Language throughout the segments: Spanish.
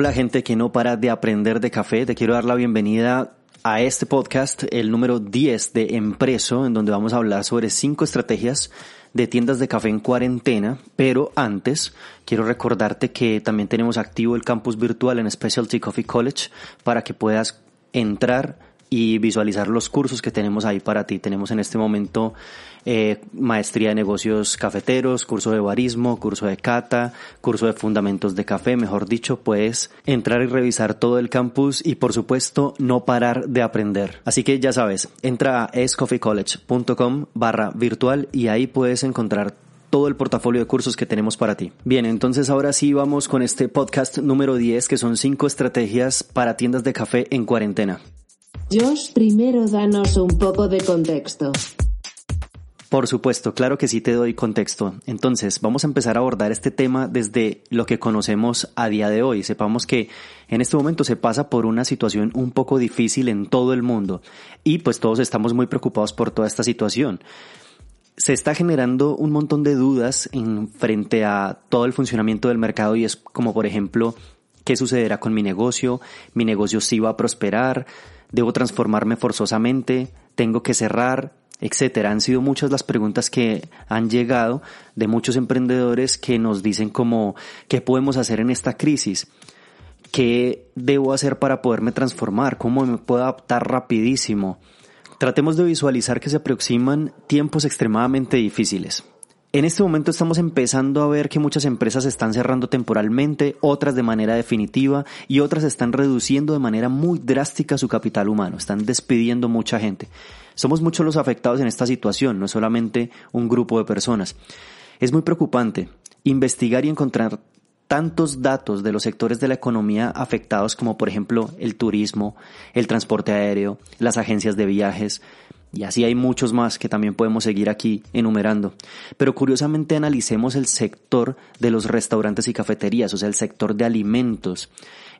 Hola gente que no para de aprender de café, te quiero dar la bienvenida a este podcast, el número 10 de Empreso, en donde vamos a hablar sobre cinco estrategias de tiendas de café en cuarentena, pero antes quiero recordarte que también tenemos activo el campus virtual en Specialty Coffee College para que puedas entrar y visualizar los cursos que tenemos ahí para ti. Tenemos en este momento eh, maestría de negocios cafeteros, curso de barismo, curso de cata, curso de fundamentos de café, mejor dicho, puedes entrar y revisar todo el campus y por supuesto no parar de aprender. Así que ya sabes, entra a escoffeecollege.com barra virtual y ahí puedes encontrar todo el portafolio de cursos que tenemos para ti. Bien, entonces ahora sí vamos con este podcast número 10 que son 5 estrategias para tiendas de café en cuarentena. Josh, primero danos un poco de contexto. Por supuesto, claro que sí te doy contexto. Entonces, vamos a empezar a abordar este tema desde lo que conocemos a día de hoy. Sepamos que en este momento se pasa por una situación un poco difícil en todo el mundo y pues todos estamos muy preocupados por toda esta situación. Se está generando un montón de dudas en frente a todo el funcionamiento del mercado y es como por ejemplo, ¿qué sucederá con mi negocio? ¿Mi negocio sí va a prosperar? ¿Debo transformarme forzosamente? ¿Tengo que cerrar? etcétera. Han sido muchas las preguntas que han llegado de muchos emprendedores que nos dicen como, ¿qué podemos hacer en esta crisis? ¿Qué debo hacer para poderme transformar? ¿Cómo me puedo adaptar rapidísimo? Tratemos de visualizar que se aproximan tiempos extremadamente difíciles. En este momento estamos empezando a ver que muchas empresas están cerrando temporalmente, otras de manera definitiva y otras están reduciendo de manera muy drástica su capital humano, están despidiendo mucha gente. Somos muchos los afectados en esta situación, no solamente un grupo de personas. Es muy preocupante investigar y encontrar tantos datos de los sectores de la economía afectados como por ejemplo el turismo, el transporte aéreo, las agencias de viajes, y así hay muchos más que también podemos seguir aquí enumerando. Pero curiosamente analicemos el sector de los restaurantes y cafeterías, o sea, el sector de alimentos.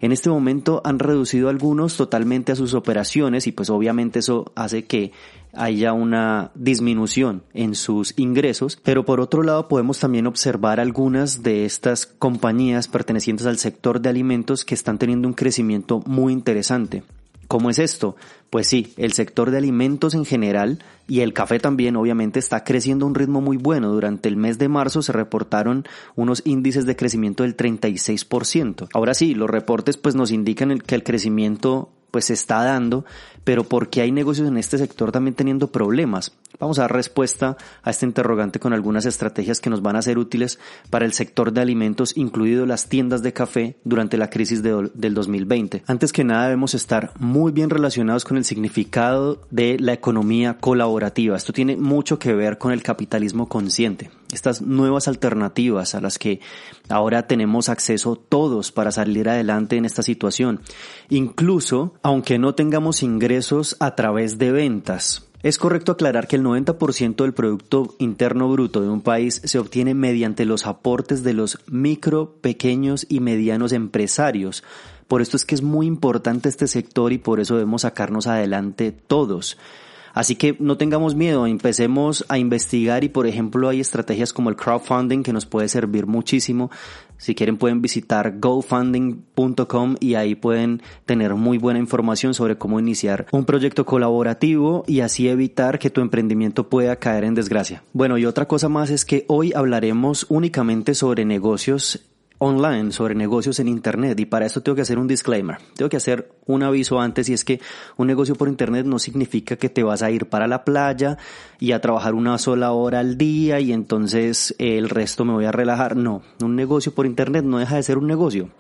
En este momento han reducido algunos totalmente a sus operaciones y pues obviamente eso hace que haya una disminución en sus ingresos, pero por otro lado podemos también observar algunas de estas compañías pertenecientes al sector de alimentos que están teniendo un crecimiento muy interesante. ¿Cómo es esto? Pues sí, el sector de alimentos en general y el café también obviamente está creciendo a un ritmo muy bueno. Durante el mes de marzo se reportaron unos índices de crecimiento del 36%. Ahora sí, los reportes pues nos indican que el crecimiento pues se está dando, pero ¿por qué hay negocios en este sector también teniendo problemas? Vamos a dar respuesta a este interrogante con algunas estrategias que nos van a ser útiles para el sector de alimentos, incluido las tiendas de café durante la crisis de, del 2020. Antes que nada debemos estar muy bien relacionados con el significado de la economía colaborativa. Esto tiene mucho que ver con el capitalismo consciente. Estas nuevas alternativas a las que ahora tenemos acceso todos para salir adelante en esta situación. Incluso aunque no tengamos ingresos a través de ventas. Es correcto aclarar que el 90% del Producto Interno Bruto de un país se obtiene mediante los aportes de los micro, pequeños y medianos empresarios. Por esto es que es muy importante este sector y por eso debemos sacarnos adelante todos. Así que no tengamos miedo, empecemos a investigar y por ejemplo hay estrategias como el crowdfunding que nos puede servir muchísimo. Si quieren pueden visitar gofunding.com y ahí pueden tener muy buena información sobre cómo iniciar un proyecto colaborativo y así evitar que tu emprendimiento pueda caer en desgracia. Bueno, y otra cosa más es que hoy hablaremos únicamente sobre negocios online sobre negocios en Internet y para esto tengo que hacer un disclaimer, tengo que hacer un aviso antes y es que un negocio por Internet no significa que te vas a ir para la playa y a trabajar una sola hora al día y entonces el resto me voy a relajar. No, un negocio por Internet no deja de ser un negocio.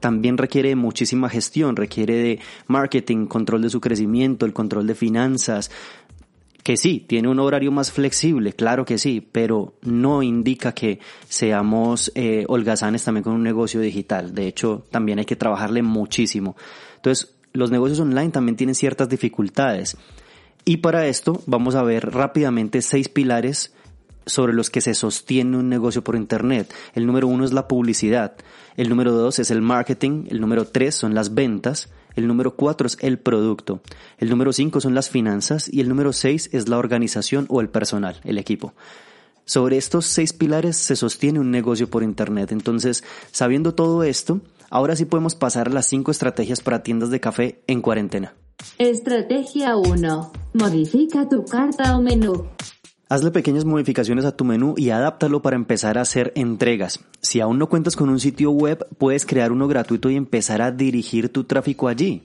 También requiere muchísima gestión, requiere de marketing, control de su crecimiento, el control de finanzas, que sí, tiene un horario más flexible, claro que sí, pero no indica que seamos eh, holgazanes también con un negocio digital. De hecho, también hay que trabajarle muchísimo. Entonces, los negocios online también tienen ciertas dificultades. Y para esto vamos a ver rápidamente seis pilares sobre los que se sostiene un negocio por Internet. El número uno es la publicidad, el número dos es el marketing, el número tres son las ventas, el número cuatro es el producto, el número cinco son las finanzas y el número seis es la organización o el personal, el equipo. Sobre estos seis pilares se sostiene un negocio por Internet. Entonces, sabiendo todo esto, ahora sí podemos pasar a las cinco estrategias para tiendas de café en cuarentena. Estrategia 1. Modifica tu carta o menú. Hazle pequeñas modificaciones a tu menú y adáptalo para empezar a hacer entregas. Si aún no cuentas con un sitio web, puedes crear uno gratuito y empezar a dirigir tu tráfico allí.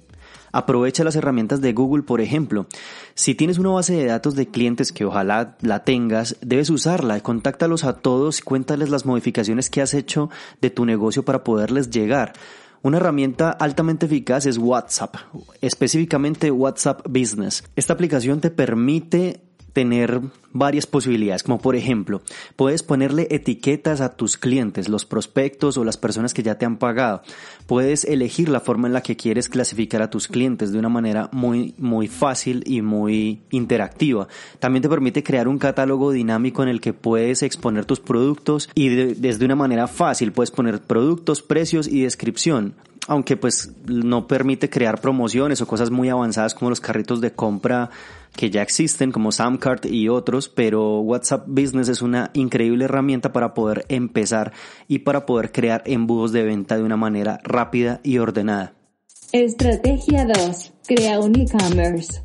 Aprovecha las herramientas de Google, por ejemplo. Si tienes una base de datos de clientes que ojalá la tengas, debes usarla. Contáctalos a todos y cuéntales las modificaciones que has hecho de tu negocio para poderles llegar. Una herramienta altamente eficaz es WhatsApp, específicamente WhatsApp Business. Esta aplicación te permite tener varias posibilidades, como por ejemplo, puedes ponerle etiquetas a tus clientes, los prospectos o las personas que ya te han pagado. Puedes elegir la forma en la que quieres clasificar a tus clientes de una manera muy, muy fácil y muy interactiva. También te permite crear un catálogo dinámico en el que puedes exponer tus productos y desde una manera fácil puedes poner productos, precios y descripción aunque pues no permite crear promociones o cosas muy avanzadas como los carritos de compra que ya existen como Samcart y otros, pero WhatsApp Business es una increíble herramienta para poder empezar y para poder crear embudos de venta de una manera rápida y ordenada. Estrategia 2. Crea un e-commerce.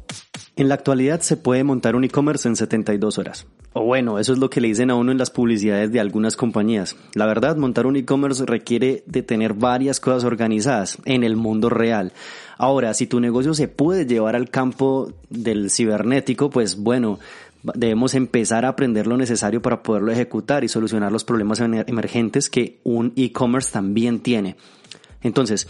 En la actualidad se puede montar un e-commerce en 72 horas. O bueno, eso es lo que le dicen a uno en las publicidades de algunas compañías. La verdad, montar un e-commerce requiere de tener varias cosas organizadas en el mundo real. Ahora, si tu negocio se puede llevar al campo del cibernético, pues bueno, debemos empezar a aprender lo necesario para poderlo ejecutar y solucionar los problemas emergentes que un e-commerce también tiene. Entonces,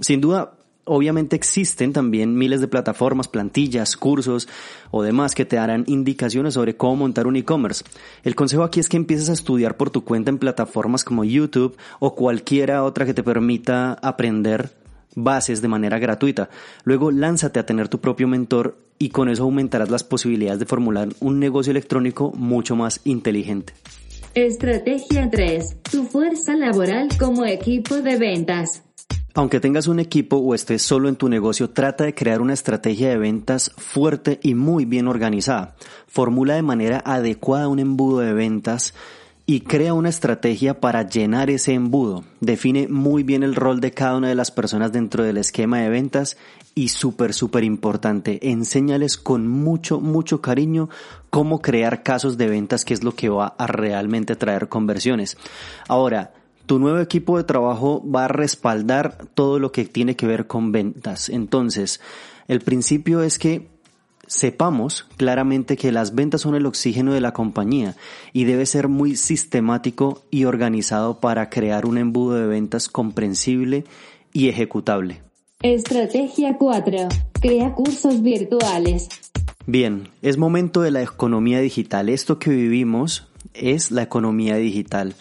sin duda, Obviamente existen también miles de plataformas, plantillas, cursos o demás que te darán indicaciones sobre cómo montar un e-commerce. El consejo aquí es que empieces a estudiar por tu cuenta en plataformas como YouTube o cualquiera otra que te permita aprender bases de manera gratuita. Luego lánzate a tener tu propio mentor y con eso aumentarás las posibilidades de formular un negocio electrónico mucho más inteligente. Estrategia 3. Tu fuerza laboral como equipo de ventas. Aunque tengas un equipo o estés solo en tu negocio, trata de crear una estrategia de ventas fuerte y muy bien organizada. Formula de manera adecuada un embudo de ventas y crea una estrategia para llenar ese embudo. Define muy bien el rol de cada una de las personas dentro del esquema de ventas y súper, súper importante, enséñales con mucho, mucho cariño cómo crear casos de ventas, que es lo que va a realmente traer conversiones. Ahora, tu nuevo equipo de trabajo va a respaldar todo lo que tiene que ver con ventas. Entonces, el principio es que sepamos claramente que las ventas son el oxígeno de la compañía y debe ser muy sistemático y organizado para crear un embudo de ventas comprensible y ejecutable. Estrategia 4. Crea cursos virtuales. Bien, es momento de la economía digital. Esto que vivimos es la economía digital.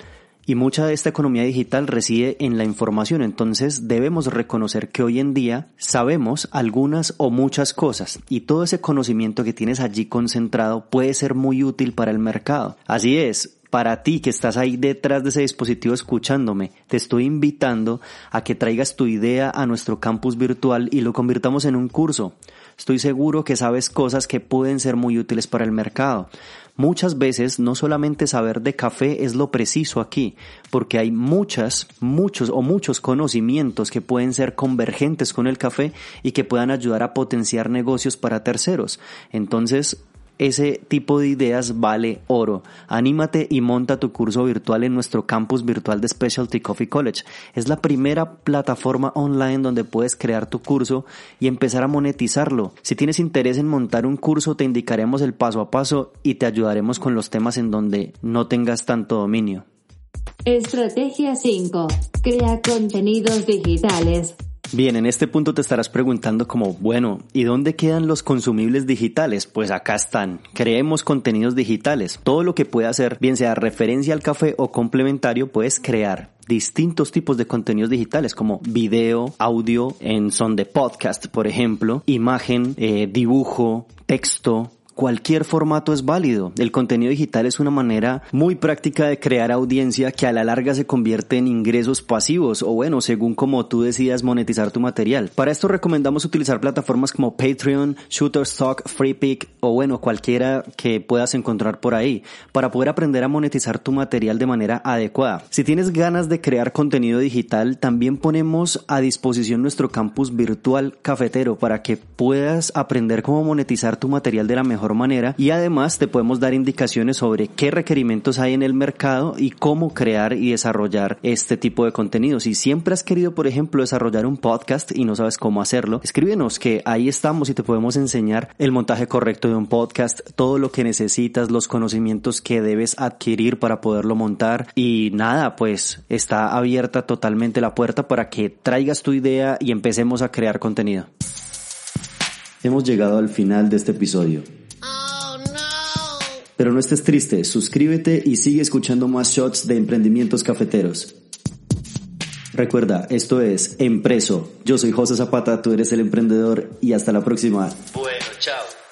Y mucha de esta economía digital reside en la información, entonces debemos reconocer que hoy en día sabemos algunas o muchas cosas y todo ese conocimiento que tienes allí concentrado puede ser muy útil para el mercado. Así es, para ti que estás ahí detrás de ese dispositivo escuchándome, te estoy invitando a que traigas tu idea a nuestro campus virtual y lo convirtamos en un curso. Estoy seguro que sabes cosas que pueden ser muy útiles para el mercado. Muchas veces no solamente saber de café es lo preciso aquí, porque hay muchas, muchos o muchos conocimientos que pueden ser convergentes con el café y que puedan ayudar a potenciar negocios para terceros. Entonces, ese tipo de ideas vale oro. Anímate y monta tu curso virtual en nuestro campus virtual de Specialty Coffee College. Es la primera plataforma online donde puedes crear tu curso y empezar a monetizarlo. Si tienes interés en montar un curso, te indicaremos el paso a paso y te ayudaremos con los temas en donde no tengas tanto dominio. Estrategia 5. Crea contenidos digitales. Bien, en este punto te estarás preguntando como, bueno, ¿y dónde quedan los consumibles digitales? Pues acá están. Creemos contenidos digitales. Todo lo que pueda hacer, bien sea referencia al café o complementario, puedes crear distintos tipos de contenidos digitales como video, audio, en son de podcast, por ejemplo, imagen, eh, dibujo, texto, Cualquier formato es válido. El contenido digital es una manera muy práctica de crear audiencia que a la larga se convierte en ingresos pasivos o bueno, según como tú decidas monetizar tu material. Para esto recomendamos utilizar plataformas como Patreon, Shutterstock, FreePic o bueno, cualquiera que puedas encontrar por ahí para poder aprender a monetizar tu material de manera adecuada. Si tienes ganas de crear contenido digital, también ponemos a disposición nuestro campus virtual cafetero para que puedas aprender cómo monetizar tu material de la mejor manera y además te podemos dar indicaciones sobre qué requerimientos hay en el mercado y cómo crear y desarrollar este tipo de contenidos. Si siempre has querido, por ejemplo, desarrollar un podcast y no sabes cómo hacerlo, escríbenos que ahí estamos y te podemos enseñar el montaje correcto de un podcast, todo lo que necesitas, los conocimientos que debes adquirir para poderlo montar y nada, pues está abierta totalmente la puerta para que traigas tu idea y empecemos a crear contenido. Hemos llegado al final de este episodio. Pero no estés triste, suscríbete y sigue escuchando más shots de emprendimientos cafeteros. Recuerda, esto es Empreso. Yo soy José Zapata, tú eres el emprendedor y hasta la próxima. Bueno, chao.